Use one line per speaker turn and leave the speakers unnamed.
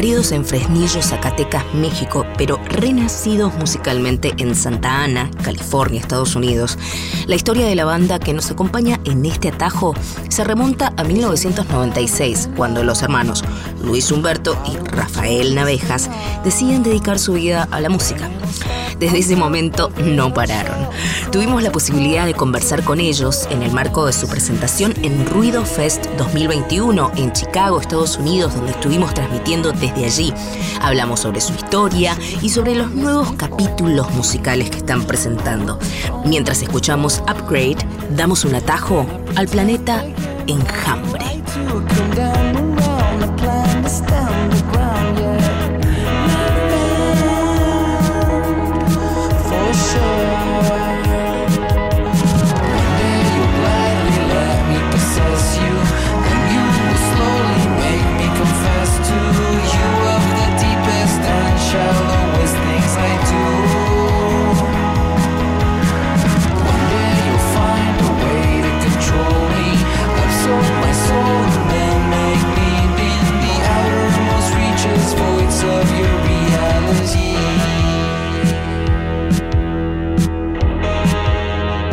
en Fresnillo, Zacatecas, México, pero renacidos musicalmente en Santa Ana, California, Estados Unidos. La historia de la banda que nos acompaña en este atajo se remonta a 1996, cuando los hermanos Luis Humberto y Rafael Navejas deciden dedicar su vida a la música. Desde ese momento no pararon. Tuvimos la posibilidad de conversar con ellos en el marco de su presentación en Ruido Fest 2021 en Chicago, Estados Unidos, donde estuvimos transmitiendo desde allí. Hablamos sobre su historia y sobre los nuevos capítulos musicales que están presentando. Mientras escuchamos Upgrade, damos un atajo al planeta enjambre.